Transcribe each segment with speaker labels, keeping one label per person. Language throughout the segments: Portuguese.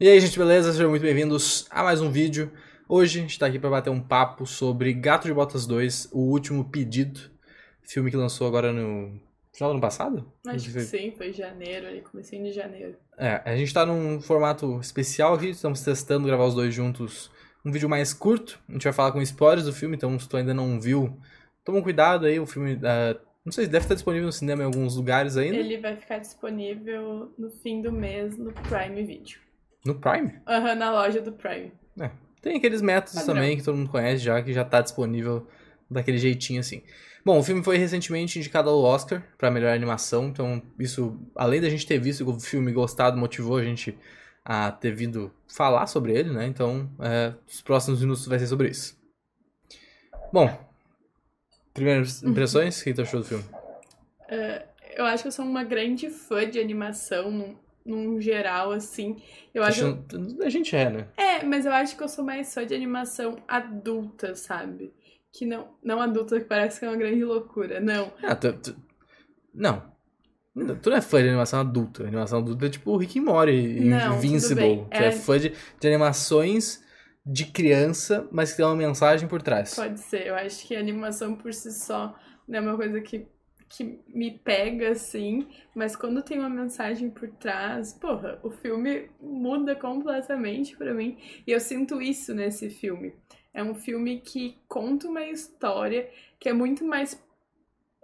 Speaker 1: E aí, gente, beleza? Sejam muito bem-vindos a mais um vídeo. Hoje a gente tá aqui para bater um papo sobre Gato de Botas 2, o último pedido. Filme que lançou agora no final do ano passado?
Speaker 2: Acho que sim, foi janeiro, ali, comecinho de janeiro.
Speaker 1: É, a gente tá num formato especial aqui, estamos testando gravar os dois juntos. Um vídeo mais curto, a gente vai falar com spoilers do filme, então se tu ainda não viu, toma um cuidado aí, o filme... Uh, não sei, deve estar disponível no cinema em alguns lugares ainda.
Speaker 2: Ele vai ficar disponível no fim do mês no Prime Video.
Speaker 1: No Prime?
Speaker 2: Aham, uhum, na loja do Prime.
Speaker 1: É. Tem aqueles métodos Padrão. também que todo mundo conhece já, que já tá disponível daquele jeitinho assim. Bom, o filme foi recentemente indicado ao Oscar para melhor animação, então isso, além da gente ter visto o filme gostado, motivou a gente a ter vindo falar sobre ele, né? Então, é, os próximos minutos vai ser sobre isso. Bom, primeiras uhum. impressões, o que tu achou do filme?
Speaker 2: Uh, eu acho que eu sou uma grande fã de animação, num geral, assim. Eu acho.
Speaker 1: A gente é, né?
Speaker 2: É, mas eu acho que eu sou mais fã de animação adulta, sabe? Que não. Não adulta, que parece que é uma grande loucura. Não.
Speaker 1: Ah, tu, tu... Não. Tu não é fã de animação adulta. animação adulta é tipo Rick and Morty e Invincible. Tu é... é fã de, de animações de criança, mas que tem uma mensagem por trás.
Speaker 2: Pode ser. Eu acho que a animação por si só não é uma coisa que que me pega assim, mas quando tem uma mensagem por trás, porra, o filme muda completamente para mim e eu sinto isso nesse filme. É um filme que conta uma história que é muito mais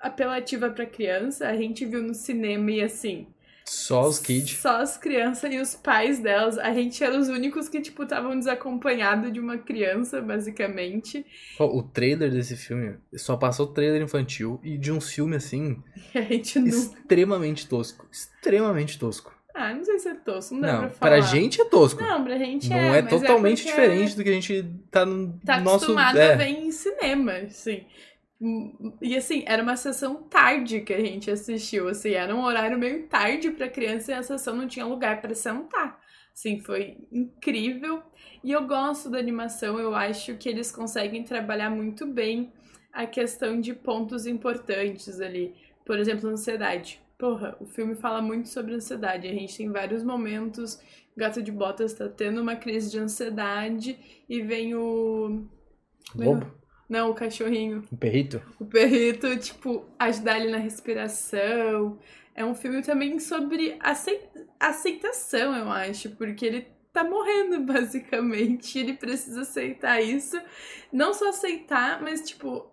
Speaker 2: apelativa para criança. A gente viu no cinema e assim,
Speaker 1: só os kids.
Speaker 2: Só as crianças e os pais delas. A gente era os únicos que, tipo, estavam desacompanhados de uma criança, basicamente.
Speaker 1: o trailer desse filme só passou trailer infantil e de um filme assim.
Speaker 2: a gente não...
Speaker 1: Extremamente tosco. Extremamente tosco.
Speaker 2: Ah, não sei se é tosco, não dá
Speaker 1: não,
Speaker 2: pra falar.
Speaker 1: Pra gente é tosco.
Speaker 2: Não, pra gente
Speaker 1: não
Speaker 2: é.
Speaker 1: Não é totalmente é diferente do que a gente tá no
Speaker 2: tá
Speaker 1: nosso...
Speaker 2: Tá acostumado é. a ver em cinema, assim. E assim, era uma sessão tarde que a gente assistiu, assim, era um horário meio tarde para criança e a sessão não tinha lugar para sentar. Assim, foi incrível. E eu gosto da animação, eu acho que eles conseguem trabalhar muito bem a questão de pontos importantes ali. Por exemplo, ansiedade. Porra, o filme fala muito sobre ansiedade. A gente tem vários momentos. Gato de Botas tá tendo uma crise de ansiedade e vem o.
Speaker 1: Lobo?
Speaker 2: Não, o cachorrinho.
Speaker 1: O perrito?
Speaker 2: O perrito, tipo, ajudar ele na respiração. É um filme também sobre aceitação, eu acho, porque ele tá morrendo, basicamente. Ele precisa aceitar isso. Não só aceitar, mas, tipo,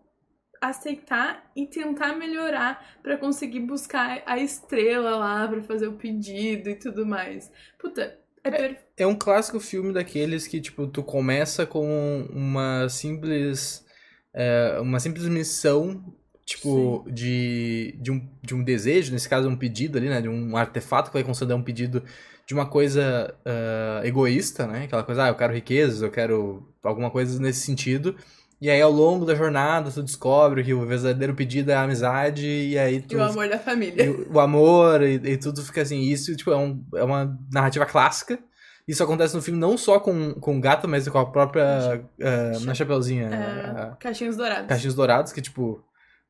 Speaker 2: aceitar e tentar melhorar para conseguir buscar a estrela lá para fazer o pedido e tudo mais. Puta, é,
Speaker 1: é, é, um clássico filme daqueles que, tipo, tu começa com uma simples é, uma simples missão, tipo, de, de, um, de um desejo, nesse caso um pedido ali, né? De um artefato que vai conceder um pedido de uma coisa uh, egoísta, né? Aquela coisa, ah, eu quero riquezas, eu quero alguma coisa nesse sentido. E aí, ao longo da jornada, tu descobre que o verdadeiro pedido é a amizade, e aí tu...
Speaker 2: E o amor da família.
Speaker 1: o amor, e, e, tudo fica assim. Isso, tipo, é, um, é uma narrativa clássica, isso acontece no filme não só com, com o gato, mas com a própria. Uh, na Chapeuzinha.
Speaker 2: É, Caixinhos Dourados.
Speaker 1: Caixinhos Dourados, que tipo.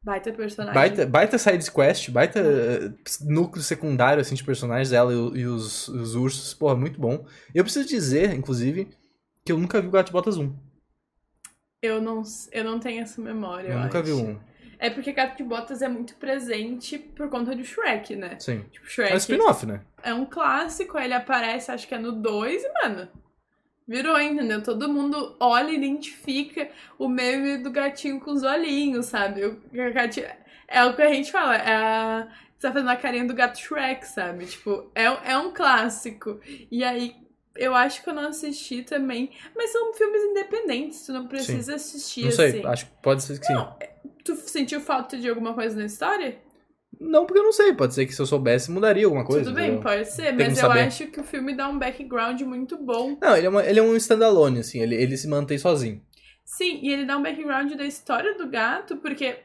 Speaker 2: Baita personagem.
Speaker 1: Baita, baita side quest, baita uh, núcleo secundário assim, de personagens dela e, e os, os, ursos. Porra, muito bom. Eu preciso dizer, inclusive, que eu nunca vi o Gato de Botas 1.
Speaker 2: Eu não, eu não tenho essa memória.
Speaker 1: Eu,
Speaker 2: eu
Speaker 1: nunca
Speaker 2: acho.
Speaker 1: vi um.
Speaker 2: É porque Gato de Botas é muito presente por conta do Shrek, né?
Speaker 1: Sim.
Speaker 2: Tipo, Shrek.
Speaker 1: É um spin-off, né?
Speaker 2: É um clássico, ele aparece, acho que é no 2, e, mano, virou, entendeu? Todo mundo olha e identifica o meme do gatinho com os olhinhos, sabe? O gatinho... É o que a gente fala, é a... Você tá fazendo a carinha do gato Shrek, sabe? Tipo, é, é um clássico. E aí, eu acho que eu não assisti também. Mas são filmes independentes, tu não precisa sim. assistir,
Speaker 1: Não sei,
Speaker 2: assim.
Speaker 1: acho que pode ser que sim.
Speaker 2: Tu sentiu falta de alguma coisa na história?
Speaker 1: Não, porque eu não sei. Pode ser que se eu soubesse mudaria alguma coisa.
Speaker 2: Tudo bem, entendeu? pode ser, Tem mas eu saber. acho que o filme dá um background muito bom.
Speaker 1: Não, ele é, uma, ele é um standalone, assim, ele, ele se mantém sozinho.
Speaker 2: Sim, e ele dá um background da história do gato, porque.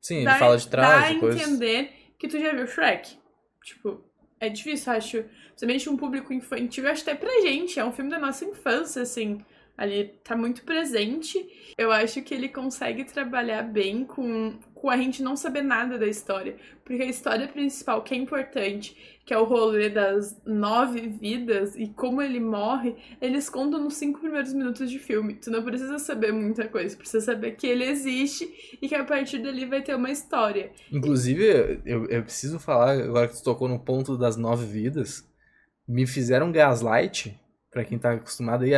Speaker 1: Sim, dá, ele fala de trás.
Speaker 2: Dá a
Speaker 1: coisas.
Speaker 2: entender que tu já viu Shrek. Tipo, é difícil, acho. Principalmente um público infantil, acho até pra gente. É um filme da nossa infância, assim. Ali tá muito presente. Eu acho que ele consegue trabalhar bem com, com a gente não saber nada da história. Porque a história principal, que é importante, que é o rolê das nove vidas e como ele morre, eles contam nos cinco primeiros minutos de filme. Tu não precisa saber muita coisa, precisa saber que ele existe e que a partir dali vai ter uma história.
Speaker 1: Inclusive, eu, eu preciso falar, agora que tu tocou no ponto das nove vidas, me fizeram gaslight Pra quem tá acostumado aí,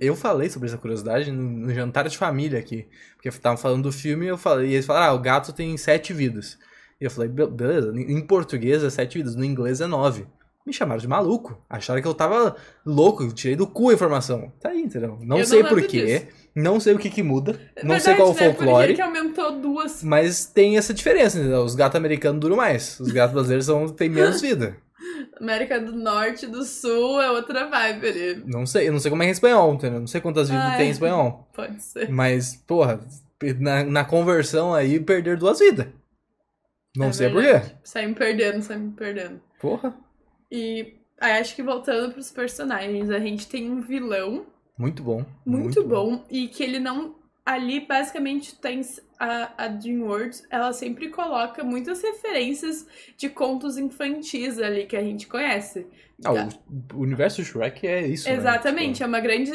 Speaker 1: eu falei sobre essa curiosidade no, jantar de família aqui. Porque estavam falando do filme e eu falei, e eles falaram, ah, o gato tem sete vidas. E eu falei, beleza, em português é sete vidas, no inglês é nove. Me chamaram de maluco. Acharam que eu tava louco, eu tirei do cu a informação. Tá aí, entendeu? Não eu sei porquê. Não sei o que que muda. É não sei qual o folclore. Né?
Speaker 2: que aumentou duas.
Speaker 1: Mas tem essa diferença, entendeu? Os gatos americanos duram mais. Os gatos brasileiros são, têm menos vida.
Speaker 2: América do Norte, do Sul é outra vibe ali.
Speaker 1: Não sei, eu não sei como é em espanhol, entendeu? Não sei quantas vidas ah, tem em espanhol.
Speaker 2: Pode ser.
Speaker 1: Mas, porra, na, na conversão aí, perder duas vidas. Não é sei por quê.
Speaker 2: Saímos perdendo, saímos perdendo.
Speaker 1: Porra.
Speaker 2: E aí, acho que voltando pros personagens, a gente tem um vilão.
Speaker 1: Muito bom.
Speaker 2: Muito, muito bom, bom. E que ele não ali basicamente tem a, a DreamWorks, ela sempre coloca muitas referências de contos infantis ali que a gente conhece.
Speaker 1: Ah, o, o universo Shrek é isso,
Speaker 2: né? Exatamente, né? é uma grande,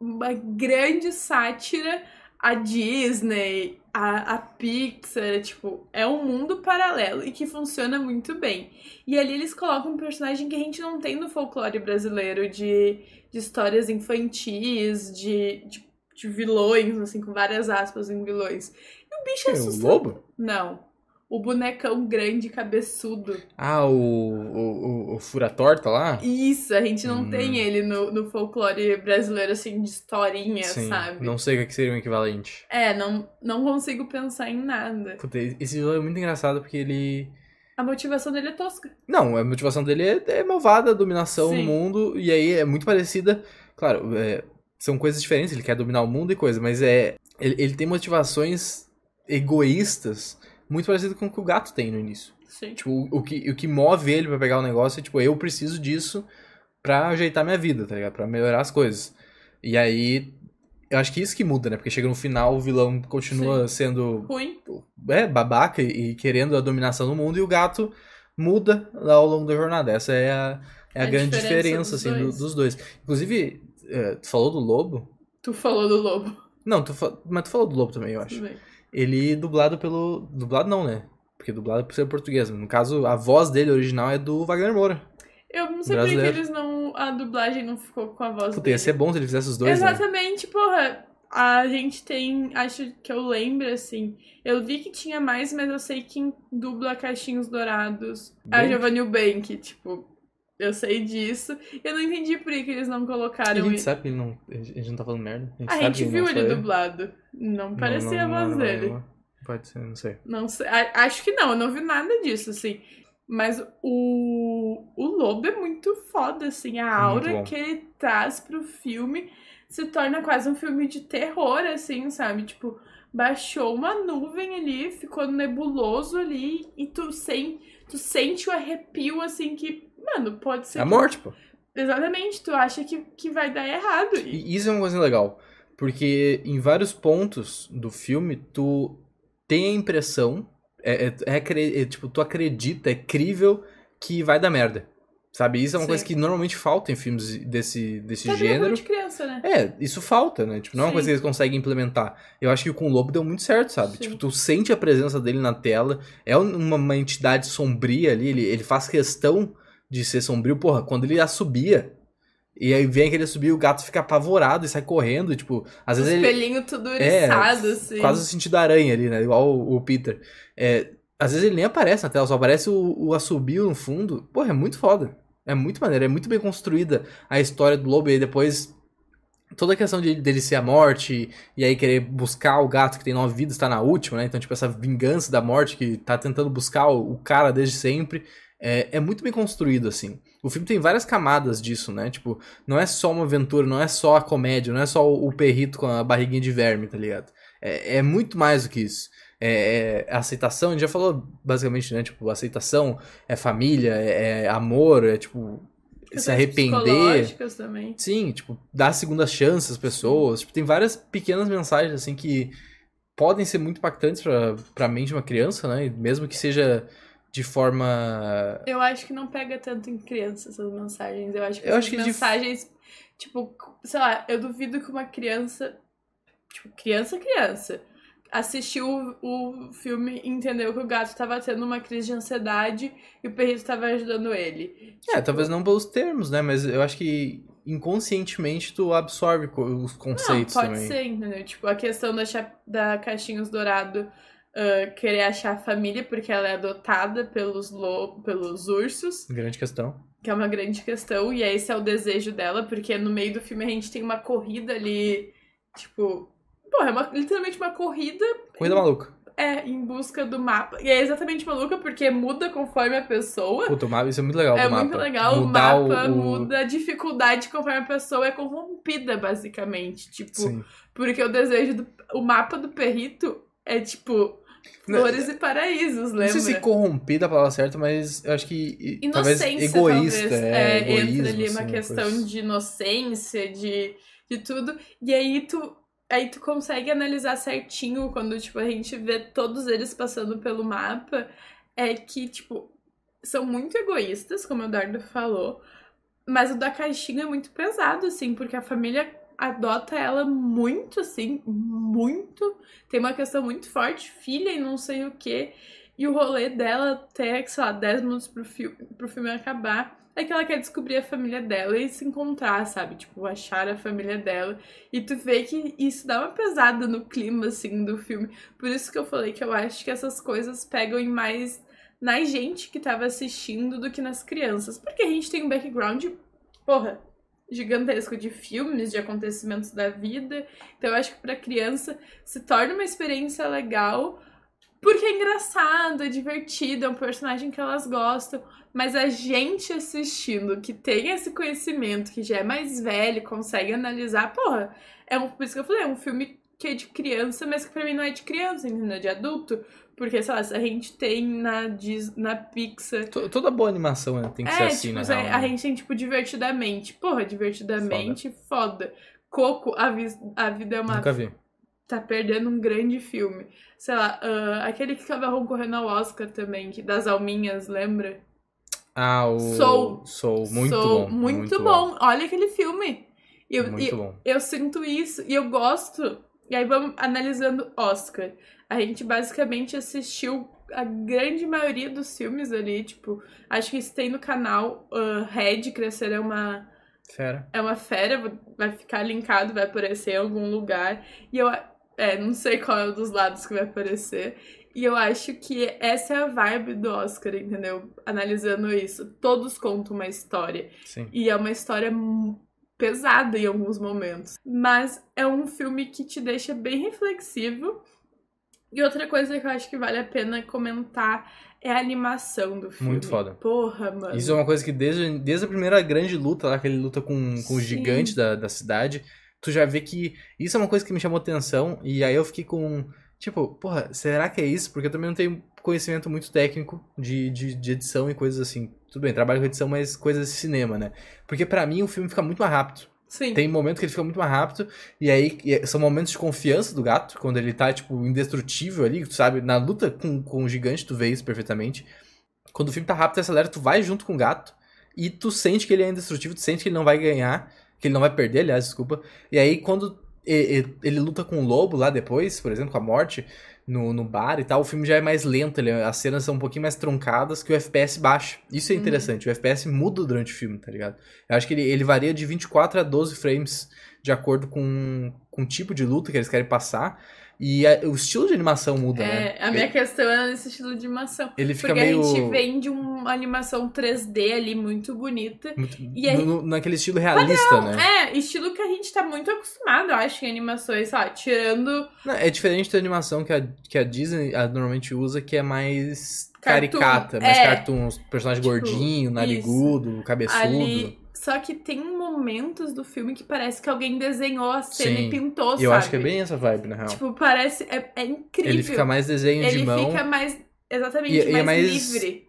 Speaker 2: uma grande sátira a Disney, a, a Pixar, tipo, é um mundo paralelo e que funciona muito bem. E ali eles colocam um personagem que a gente não tem no folclore brasileiro de, de histórias infantis, de, de de vilões, assim, com várias aspas em vilões. E o bicho é assustador.
Speaker 1: O lobo?
Speaker 2: Não. O bonecão grande, cabeçudo.
Speaker 1: Ah, o, o, o, o Fura-Torta lá?
Speaker 2: Isso, a gente não hum. tem ele no, no folclore brasileiro, assim, de historinha, Sim, sabe?
Speaker 1: Não sei o que seria o equivalente.
Speaker 2: É, não, não consigo pensar em nada.
Speaker 1: Puta, esse vilão é muito engraçado porque ele...
Speaker 2: A motivação dele é tosca.
Speaker 1: Não, a motivação dele é, é malvada, dominação Sim. no mundo, e aí é muito parecida... Claro, é, são coisas diferentes, ele quer dominar o mundo e coisa, mas é ele, ele tem motivações egoístas muito parecido com o que o gato tem no início.
Speaker 2: Sim.
Speaker 1: Tipo, o, o, que, o que move ele para pegar o negócio é, tipo, eu preciso disso pra ajeitar minha vida, tá ligado? Pra melhorar as coisas. E aí, eu acho que isso que muda, né? Porque chega no final, o vilão continua Sim. sendo...
Speaker 2: Ruim.
Speaker 1: É, babaca e, e, querendo a dominação do mundo, e o gato muda ao longo da jornada. Essa é a, é a, a grande diferença, diferença dos, assim, dois. Do, dos dois. Inclusive, é, tu falou do Lobo?
Speaker 2: Tu falou do Lobo.
Speaker 1: Não, tu fa... mas tu falou do Lobo também, eu acho. Ele dublado pelo. Dublado não, né? Porque dublado por ser português. No caso, a voz dele original é do Wagner Moura.
Speaker 2: Eu não sei por que eles não. A dublagem não ficou com a voz
Speaker 1: Puta,
Speaker 2: dele.
Speaker 1: ia ser bom se ele fizesse os dois.
Speaker 2: Né? Exatamente, né? porra. A gente tem. Acho que eu lembro, assim. Eu vi que tinha mais, mas eu sei quem dubla Caixinhos Dourados. Bank? A Giovanni Bank, tipo. Eu sei disso. Eu não entendi por que eles não colocaram.
Speaker 1: A gente sabe que ele não. A gente não tá falando merda.
Speaker 2: A gente, a gente viu ele dublado. Não parecia não, não, a voz
Speaker 1: não,
Speaker 2: dele.
Speaker 1: Pode ser, não sei.
Speaker 2: Não sei. Acho que não, eu não vi nada disso, assim. Mas o, o Lobo é muito foda, assim. A aura que ele traz pro filme se torna quase um filme de terror, assim, sabe? Tipo, baixou uma nuvem ali, ficou nebuloso ali, e tu, sem, tu sente o arrepio, assim, que Mano, pode ser.
Speaker 1: É a morte, pô.
Speaker 2: Exatamente, tu acha que, que vai dar errado.
Speaker 1: E isso é uma coisa legal. Porque em vários pontos do filme, tu tem a impressão, é, é, é, é tipo, tu acredita, é crível que vai dar merda. Sabe? Isso é uma Sim. coisa que normalmente falta em filmes desse, desse Sabe gênero.
Speaker 2: De criança, né?
Speaker 1: É, isso falta, né? Tipo, não é uma coisa que eles conseguem implementar. Eu acho que com o Lobo deu muito certo, sabe? Sim. Tipo, tu sente a presença dele na tela, é uma, uma entidade sombria ali, ele, ele faz questão de ser sombrio, porra, quando ele assobia, e aí vem aquele subir, o gato fica apavorado e sai correndo, tipo, às vezes
Speaker 2: ele... tudo é, eriçado, assim.
Speaker 1: Quase o sentido da aranha ali, né, igual o, o Peter. É, às vezes ele nem aparece na tela, só aparece o, o assobio no fundo. Porra, é muito foda. É muito maneiro, é muito bem construída a história do lobo e depois toda a questão de, dele ser a morte e aí querer buscar o gato que tem nove vidas, tá na última, né? Então, tipo, essa vingança da morte que tá tentando buscar o, o cara desde sempre é, é muito bem construído, assim. O filme tem várias camadas disso, né? Tipo, não é só uma aventura, não é só a comédia, não é só o, perrito com a barriguinha de verme, tá ligado? É, é muito mais do que isso. É, é, aceitação, a gente já falou basicamente, né? Tipo, aceitação é família, é, é amor, é tipo. se arrepender.
Speaker 2: também.
Speaker 1: Sim, tipo, dar segunda chance às pessoas. Tipo, tem várias pequenas mensagens, assim, que podem ser muito impactantes pra, pra mente de uma criança, né? Mesmo que seja de forma.
Speaker 2: Eu acho que não pega tanto em criança essas mensagens. Eu acho que
Speaker 1: Eu acho que de-
Speaker 2: mensagens, tipo, sei lá, eu duvido que uma criança, tipo, criança, criança, assistiu o, o filme e entendeu que o gato tava tendo uma crise de ansiedade e o perrito tava ajudando ele.
Speaker 1: É, talvez não pelos termos, né? Mas eu acho que inconscientemente tu absorve os
Speaker 2: Não,
Speaker 1: conceitos
Speaker 2: pode
Speaker 1: também.
Speaker 2: ser, entendeu? Tipo, a questão da, da Caixinhos Dourado ah, querer achar a família porque ela é adotada pelos, lo pelos ursos.
Speaker 1: Grande questão.
Speaker 2: que é uma grande questão, e esse é o desejo dela, porque no meio do filme a gente tem uma corrida ali, tipo. Porra, é uma- literalmente uma corrida
Speaker 1: Corrida maluca.
Speaker 2: é, em busca do mapa. E é exatamente maluca porque muda conforme a pessoa.
Speaker 1: Puta, o mapa, isso é muito legal
Speaker 2: É
Speaker 1: do mapa.
Speaker 2: muito legal,
Speaker 1: Mudar
Speaker 2: o mapa
Speaker 1: o,
Speaker 2: muda a dificuldade conforme a pessoa é corrompida, basicamente. Tipo,
Speaker 1: Sim.
Speaker 2: porque o desejo do. O mapa do perrito é tipo.
Speaker 1: Não,
Speaker 2: Flores e paraísos,
Speaker 1: Não
Speaker 2: lembra?
Speaker 1: sei se corrompida é a palavra certa, mas eu acho que
Speaker 2: Inocência,
Speaker 1: talvez egoísta.
Speaker 2: talvez.
Speaker 1: é,
Speaker 2: É,
Speaker 1: egoísmo,
Speaker 2: entra ali uma
Speaker 1: assim,
Speaker 2: questão
Speaker 1: coisa.
Speaker 2: de inocência, de, de tudo. E aí tu, aí tu consegue analisar certinho quando, tipo, a gente vê todos eles passando pelo mapa. É que, tipo, são muito egoístas, como o Eduardo falou. Mas o da caixinha é muito pesado, assim, porque a família adota ela muito, assim, muito. Tem uma questão muito forte, filha e não sei o quê. E o rolê dela até, sei lá, 10 minutos pro filme, pro filme acabar é que ela quer descobrir a família dela e se encontrar, sabe? Tipo, achar a família dela. E tu vê que isso dá uma pesada no clima, assim, do filme. Por isso que eu falei que eu acho que essas coisas pegam mais na gente que tava assistindo do que nas crianças. Porque a gente tem um background, porra, gigantesco de filmes, de acontecimentos da vida. Então eu acho que pra criança se torna uma experiência legal porque é engraçado, é divertido, é um personagem que elas gostam. Mas a gente assistindo, que tem esse conhecimento, que já é mais velho, consegue analisar, porra, é um, por isso que eu falei, é um filme que é de criança, mas que pra mim não é de criança, entendeu? É de adulto. Porque, sei lá, se a gente tem na, Dis- na Pixar.
Speaker 1: To- Toda boa animação né, tem que ser
Speaker 2: É,
Speaker 1: assim,
Speaker 2: tipo, se
Speaker 1: real.
Speaker 2: a
Speaker 1: né?
Speaker 2: gente tem, tipo, divertidamente. Porra, divertidamente, foda. Coco, a, vis- a vida é uma
Speaker 1: Nunca vi.
Speaker 2: Tá perdendo um grande filme. Sei lá, ah, aquele que acaba concorrendo ao Oscar também, que das alminhas, lembra?
Speaker 1: Ah, o.
Speaker 2: Soul.
Speaker 1: Soul. Muito
Speaker 2: Soul,
Speaker 1: bom.
Speaker 2: Muito, bom. Olha aquele filme. Eu,
Speaker 1: Muito
Speaker 2: e-
Speaker 1: bom.
Speaker 2: eu sinto isso e eu gosto. E aí vamos analisando Oscar. A gente basicamente assistiu a grande maioria dos filmes ali, tipo, acho que isso tem no canal uh, Red, Crescer é uma
Speaker 1: Fera.
Speaker 2: é uma fera, vai ficar linkado, vai aparecer em algum lugar. E eu é, não sei qual é o dos lados que vai aparecer. E eu acho que essa é a vibe do Oscar, entendeu? Analisando isso. Todos contam uma história.
Speaker 1: Sim.
Speaker 2: E é uma história pesada em alguns momentos. Mas é um filme que te deixa bem reflexivo. E outra coisa que eu acho que vale a pena comentar é a animação do filme.
Speaker 1: Muito foda.
Speaker 2: Porra, mano.
Speaker 1: Isso é uma coisa que desde, desde a primeira grande luta lá, que ele luta com, com o gigante da, da cidade, tu já vê que isso é uma coisa que me chamou atenção. E aí eu fiquei com. Tipo, porra, será que é isso? Porque eu também não tenho conhecimento muito técnico de, de, de edição e coisas assim. Tudo bem, trabalho com edição, mas coisas de cinema, né? Porque pra mim o filme fica muito mais rápido.
Speaker 2: Sim.
Speaker 1: Tem momentos que ele fica muito mais rápido, e aí e são momentos de confiança do gato, quando ele tá, tipo, indestrutível ali, tu sabe? Na luta com, com o gigante, tu vê isso perfeitamente. Quando o filme tá rápido e acelera, tu vai junto com o gato, e tu sente que ele é indestrutível, tu sente que ele não vai ganhar, que ele não vai perder, aliás, desculpa. E aí, quando e- e- ele luta com o lobo lá depois, por exemplo, com a morte, no, no bar e tal, o filme já é mais lento, ele, as cenas são um pouquinho mais truncadas, que o FPS baixa. Isso é
Speaker 2: Uhum.
Speaker 1: interessante, o FPS muda durante o filme, tá ligado? Eu acho que ele, ele varia de 24 a 12 frames de acordo com, com o tipo de luta que eles querem passar. E a- o estilo de animação muda, né?
Speaker 2: É, a minha questão é nesse estilo de animação.
Speaker 1: Ele fica
Speaker 2: Porque
Speaker 1: meio.
Speaker 2: a gente vem de uma animação 3D ali muito bonita.
Speaker 1: muito-
Speaker 2: e aí-
Speaker 1: no- naquele estilo realista, né?
Speaker 2: É, estilo que a gente tá muito acostumado, eu acho, em animações, lá, tirando.
Speaker 1: Não, É diferente da animação que a, que a Disney ah, normalmente usa, que é mais
Speaker 2: Cartoon.
Speaker 1: caricata, mais
Speaker 2: É.
Speaker 1: cartoon, personagem
Speaker 2: Tipo,
Speaker 1: gordinho, narigudo, cabeçudo.
Speaker 2: Ali. Só que tem momentos do filme que parece que alguém desenhou a cena
Speaker 1: Sim.
Speaker 2: e pintou, sabe?
Speaker 1: eu acho que é bem essa vibe, na real.
Speaker 2: Tipo, parece. É, é incrível.
Speaker 1: Ele fica mais desenho de
Speaker 2: Ele
Speaker 1: mão,
Speaker 2: fica mais. Exatamente,
Speaker 1: E- e é
Speaker 2: mais,
Speaker 1: mais-
Speaker 2: livre.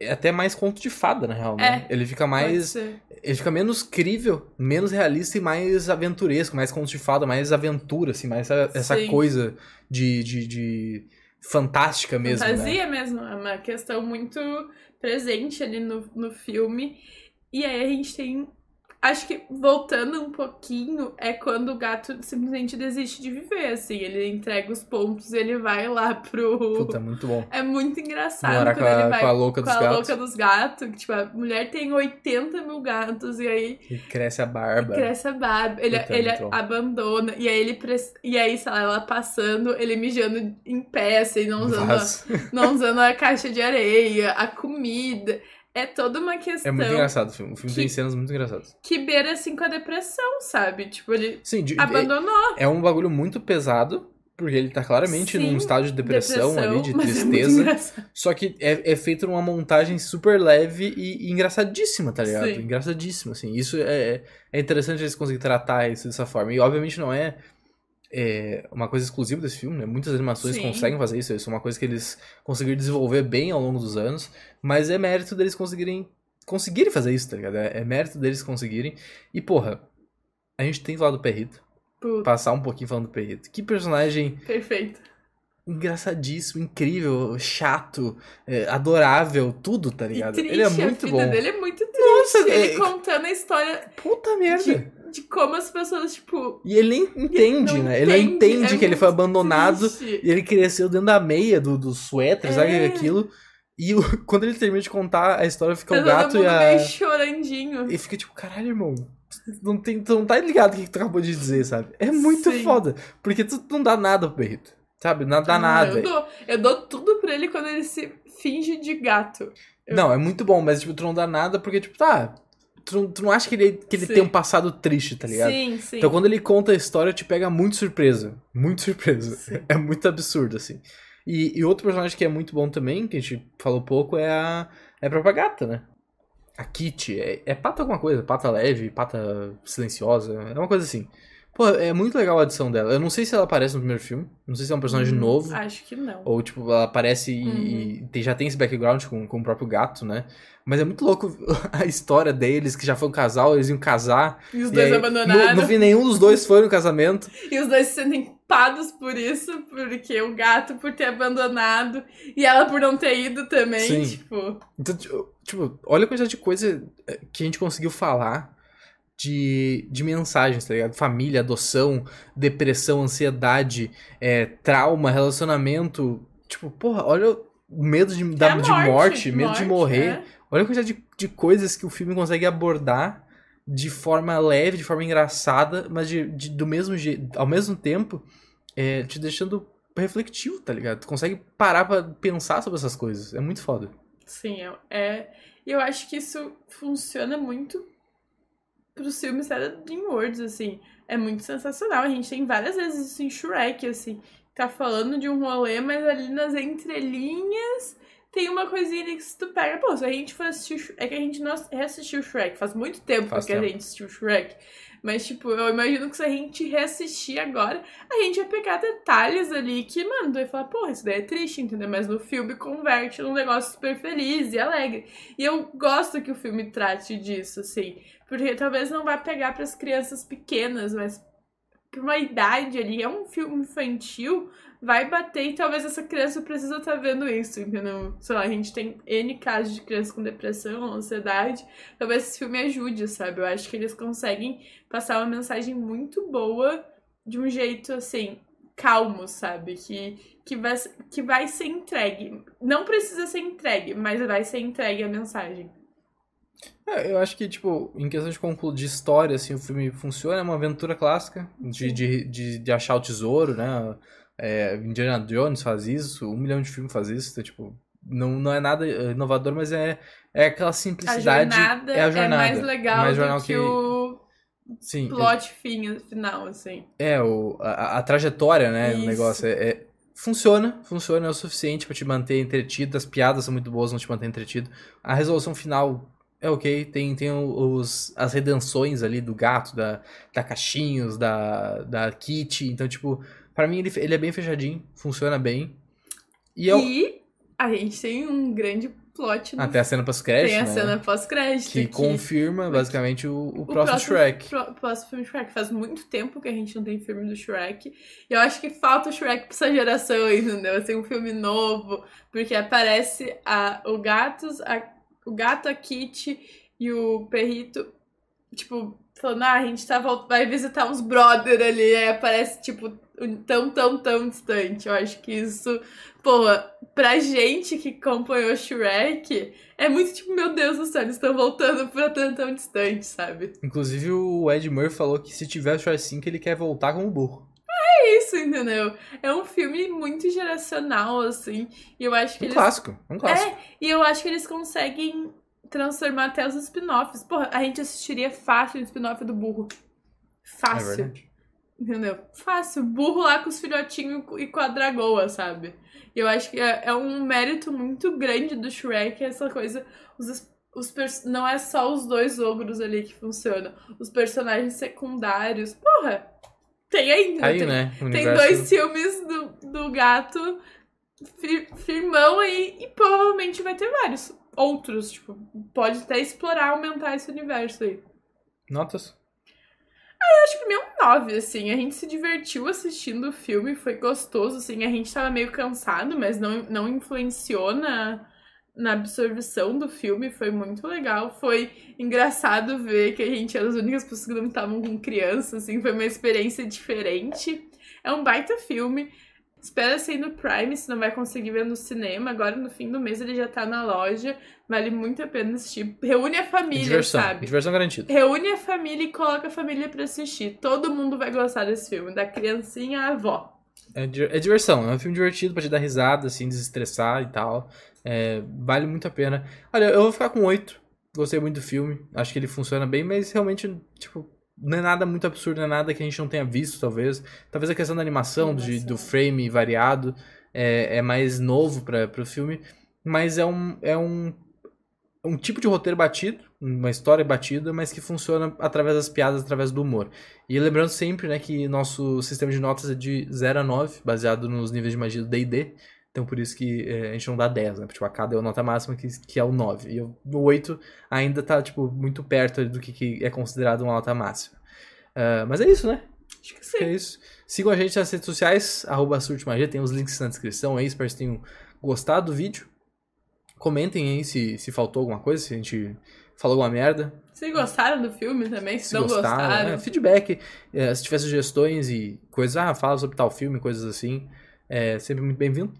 Speaker 1: é até mais conto de fada, na real, né? Ele fica mais ele fica menos crível, menos realista e mais aventuresco, mais conto de fada, mais aventura, assim, mais essa, essa
Speaker 2: Sim.
Speaker 1: coisa de, de, de fantástica mesmo, né?
Speaker 2: Fantasia mesmo, é uma questão muito presente ali no, no filme. E aí a gente tem. Acho que voltando um pouquinho, é quando o gato simplesmente desiste de viver, assim. Ele entrega os pontos e ele vai lá pro.
Speaker 1: Puta, muito bom.
Speaker 2: É muito engraçado
Speaker 1: Morar
Speaker 2: quando
Speaker 1: com a-
Speaker 2: ele vai
Speaker 1: com a louca
Speaker 2: com
Speaker 1: dos
Speaker 2: a
Speaker 1: gatos.
Speaker 2: louca dos gatos. Que, tipo, a mulher tem 80 mil gatos e aí
Speaker 1: E cresce a barba.
Speaker 2: cresce a barba. Ele,
Speaker 1: Puta, é
Speaker 2: ele abandona. E aí ele pres- E aí, sei lá, ela passando, ele mijando em pé, assim, não usando, a, não usando a caixa de areia, a comida. É toda uma
Speaker 1: É
Speaker 2: questão
Speaker 1: muito engraçado o filme. O filme
Speaker 2: Que-
Speaker 1: tem cenas muito engraçadas.
Speaker 2: que beira assim com a depressão, sabe? Tipo, ele
Speaker 1: Sim, de-
Speaker 2: abandonou.
Speaker 1: é um bagulho muito pesado, porque ele tá claramente
Speaker 2: Sim,
Speaker 1: num estágio de depressão, ali, de
Speaker 2: é
Speaker 1: tristeza.
Speaker 2: engraçado.
Speaker 1: Só que é, é feito numa montagem super leve e, e engraçadíssima, tá ligado?
Speaker 2: Sim.
Speaker 1: Engraçadíssima, assim. Isso é, é interessante eles conseguirem tratar isso dessa forma. E obviamente não é, é uma coisa exclusiva desse filme, né? Muitas animações
Speaker 2: Sim.
Speaker 1: conseguem fazer isso. Isso é uma coisa que eles conseguiram desenvolver bem ao longo dos anos. Mas é mérito deles conseguirem conseguirem fazer isso, tá ligado? É, é mérito deles conseguirem. E, porra, a gente tem que falar do Perrito.
Speaker 2: Puta,
Speaker 1: Passar um pouquinho falando do Perrito. Que personagem
Speaker 2: perfeito.
Speaker 1: engraçadíssimo, incrível, chato, é, adorável, tudo, tá ligado?
Speaker 2: triste,
Speaker 1: Ele é
Speaker 2: a
Speaker 1: muito
Speaker 2: vida
Speaker 1: bom.
Speaker 2: dele é muito triste.
Speaker 1: Nossa,
Speaker 2: ele
Speaker 1: é-
Speaker 2: contando a história
Speaker 1: Puta merda.
Speaker 2: de como as pessoas, tipo.
Speaker 1: E ele nem entende, né? Ele não
Speaker 2: entende,
Speaker 1: entende
Speaker 2: é
Speaker 1: que ele foi abandonado
Speaker 2: triste.
Speaker 1: e ele cresceu dentro da meia do, do suéter, sabe
Speaker 2: É.
Speaker 1: aquilo? E o- quando ele termina de contar a história, fica
Speaker 2: Tá
Speaker 1: o gato e a.
Speaker 2: meio chorandinho.
Speaker 1: E fica tipo, caralho, irmão. Tu não, tem, tu não tá ligado o que, que tu acabou de dizer, sabe? É muito
Speaker 2: Sim.
Speaker 1: foda. Porque tu não dá nada pro Perrito. Sabe? Não dá nada.
Speaker 2: Eu dou, eu dou tudo pra ele quando ele se finge de gato. Eu-
Speaker 1: Não, é muito bom, mas tipo, tu não dá nada porque, tipo, tá. Tu, não- tu não acha que ele, que ele
Speaker 2: Sim.
Speaker 1: tem um passado triste, tá ligado?
Speaker 2: Sim, sim.
Speaker 1: Então quando ele conta a história, te pega muito surpresa. Muito surpresa.
Speaker 2: Sim.
Speaker 1: É muito absurdo, assim. E, e outro personagem que é muito bom também, que a gente falou pouco, é a, é a própria gata, né? A Kitty. É, é pata alguma coisa. Pata leve, pata silenciosa. É uma coisa assim. Pô, é muito legal a adição dela. Eu não sei se ela aparece no primeiro filme. Não sei se é um personagem
Speaker 2: Hum,
Speaker 1: novo.
Speaker 2: Acho que não.
Speaker 1: Ou, tipo, ela aparece e,
Speaker 2: Uhum.
Speaker 1: e tem- já tem esse background com, com o próprio gato, né? Mas é muito louco a história deles, que já foi um casal, eles iam casar.
Speaker 2: E os
Speaker 1: e
Speaker 2: dois
Speaker 1: aí,
Speaker 2: abandonaram.
Speaker 1: No, no fim, nenhum dos dois foi no casamento.
Speaker 2: E os dois se sentem culpados por isso, porque o gato por ter abandonado e ela por não ter ido também,
Speaker 1: Sim.
Speaker 2: tipo.
Speaker 1: Então, tipo, tipo, olha a quantidade de coisa eh, que a gente conseguiu falar de, de mensagens, tá ligado? Família, adoção, depressão, ansiedade, é, trauma, relacionamento. Tipo, porra, olha o medo de, da,
Speaker 2: é
Speaker 1: de morte, medo de morrer.
Speaker 2: é.
Speaker 1: Olha a quantidade de, de coisas que o filme consegue abordar de forma leve, de forma engraçada, mas de, de- do mesmo jeito, ao mesmo tempo, é, te deixando refletivo, tá ligado? Tu consegue parar pra pensar sobre essas coisas. É muito foda.
Speaker 2: Sim, é- é. E eu acho que isso funciona muito pros filmes da DreamWorks, assim. É muito sensacional. A gente tem várias vezes isso em Shrek, assim. Tá falando de um rolê, mas ali nas entrelinhas tem uma coisinha ali que se tu pega. Pô, se a gente for assistir. É que a gente não reassistiu Shrek. Faz muito tempo
Speaker 1: Faz
Speaker 2: que
Speaker 1: tempo.
Speaker 2: a gente assistiu Shrek. Mas, tipo, eu imagino que se a gente reassistir agora, a gente vai pegar detalhes ali que, mano, tu vai falar, porra, isso daí é triste, entendeu? Mas no filme converte num negócio super feliz e alegre. E eu gosto que o filme trate disso, assim. Porque talvez não vá pegar pras crianças pequenas, mas pra uma idade ali, é um filme infantil, vai bater e talvez essa criança precisa estar vendo isso, entendeu? Sei lá, a gente tem N casos de crianças com depressão, ansiedade. Talvez esse filme ajude, sabe? Eu acho que eles conseguem passar uma mensagem muito boa de um jeito assim, calmo, sabe? Que, que, vai, que vai ser entregue. Não precisa ser entregue, mas vai ser entregue a mensagem.
Speaker 1: É, eu acho que, tipo, em questão de de história, assim, o filme funciona, é uma aventura clássica de, de, de, de achar o tesouro, né? É, Indiana Jones faz isso, um milhão de filmes faz isso, então, tipo, não, não é nada inovador, mas é, é aquela
Speaker 2: A
Speaker 1: simplicidade.
Speaker 2: jornada
Speaker 1: é a jornada.
Speaker 2: mais legal
Speaker 1: mais
Speaker 2: do
Speaker 1: jornal
Speaker 2: que,
Speaker 1: que-
Speaker 2: o
Speaker 1: Sim,
Speaker 2: plot fim, final, assim.
Speaker 1: é, o, a, a trajetória, né, do
Speaker 2: Isso.
Speaker 1: negócio, é, é- funciona, funciona, é o suficiente pra te manter entretido, as piadas são muito boas, não te manter entretido. A resolução final é ok, tem, tem os, as redenções ali do gato, da, da Caixinhos, da, da Kitty, então, tipo, pra mim ele, ele é bem fechadinho, funciona bem. E eu...
Speaker 2: E a gente tem um grande plot. No...
Speaker 1: Até a cena pós-crédito,
Speaker 2: Tem a
Speaker 1: né?
Speaker 2: cena pós-crédito.
Speaker 1: Que confirma, basicamente, o, o, próximo, Shrek.
Speaker 2: Pro, próximo filme Shrek. Faz muito tempo que a gente não tem filme do Shrek. E eu acho que falta o Shrek pra essa geração, entendeu? Assim, um filme novo. Porque aparece a, o, gatos, a, o gato, a Kitty e o perrito, tipo, falando, ah, a gente tá, vai visitar uns brother ali. Aí aparece, tipo, tão, tão, tão distante. Eu acho que isso, porra, pra gente que acompanhou Shrek, é muito tipo, meu Deus do céu, eles estão voltando pra tão, tão distante, sabe?
Speaker 1: Inclusive o Ed Murphy falou que se tiver o Shrek 5, ele quer voltar como burro.
Speaker 2: É isso, entendeu? É um filme muito geracional, assim, e eu acho que
Speaker 1: um
Speaker 2: eles...
Speaker 1: clássico, um clássico.
Speaker 2: É, e eu acho que eles conseguem transformar até os spin-offs. Porra, a gente assistiria fácil o spin-off do burro. Fácil.
Speaker 1: É verdade.
Speaker 2: Entendeu? Fácil. Burro lá com os filhotinhos e com a dragoa, sabe? E eu acho que é, é, um mérito muito grande do Shrek essa coisa. Os, os não é só os dois ogros ali que funcionam. Os personagens secundários. Porra! Tem ainda.
Speaker 1: Aí,
Speaker 2: tem,
Speaker 1: né?
Speaker 2: tem dois filmes do, do gato fir, firmão aí e provavelmente vai ter vários outros. Tipo, pode até explorar, aumentar esse universo aí.
Speaker 1: Notas?
Speaker 2: eu acho que meio um 9, assim. A gente se divertiu assistindo o filme, foi gostoso, assim. A gente tava meio cansado, mas não, não influenciou na, na absorção do filme. Foi muito legal. Foi engraçado ver que a gente era as únicas pessoas que não estavam com criança, assim. Foi uma experiência diferente. É um baita filme. Espera sair no Prime, se não vai conseguir ver no cinema. Agora, no fim do mês, ele já tá na loja. Vale muito a pena assistir. Reúne a família,
Speaker 1: diversão,
Speaker 2: sabe?
Speaker 1: Diversão garantida.
Speaker 2: Reúne a família e coloca a família pra assistir. Todo mundo vai gostar desse filme, da criancinha à avó.
Speaker 1: É, é diversão, é um filme divertido pra te dar risada, assim, desestressar e tal. É, vale muito a pena. Olha, eu vou ficar com oito. Gostei muito do filme. Acho que ele funciona bem, mas realmente, tipo, não é nada muito absurdo, não é nada que a gente não tenha visto, talvez. Talvez a questão da animação, de, do frame variado, é, é mais novo para o filme. Mas é um, é um, um tipo de roteiro batido, uma história batida, mas que funciona através das piadas, através do humor. E lembrando sempre né, que nosso sistema de notas é de 0 a 9, baseado nos níveis de magia do D&D. Então por isso que é, a gente não dá 10, né? Tipo, a cada é a nota máxima que, que é o 9. E o 8 ainda tá, tipo, muito perto do que, que é considerado uma nota máxima. Uh, mas é isso, né?
Speaker 2: Acho que sim.
Speaker 1: é isso. Sigam a gente nas redes sociais, arroba Surtmagia, tem os links na descrição aí, espero que vocês tenham gostado do vídeo. Comentem aí se, se faltou alguma coisa, se a gente falou alguma merda.
Speaker 2: Se gostaram do filme também, se, se não gostaram. gostaram.
Speaker 1: É, feedback, é, se tiver sugestões e coisas, ah, fala sobre tal filme, coisas assim, é sempre muito bem-vindo.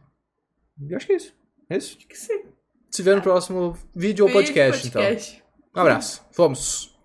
Speaker 1: E acho que é isso. É isso?
Speaker 2: Acho que sim.
Speaker 1: Se vê no próximo vídeo ou podcast, podcast, então. Um abraço. Fomos.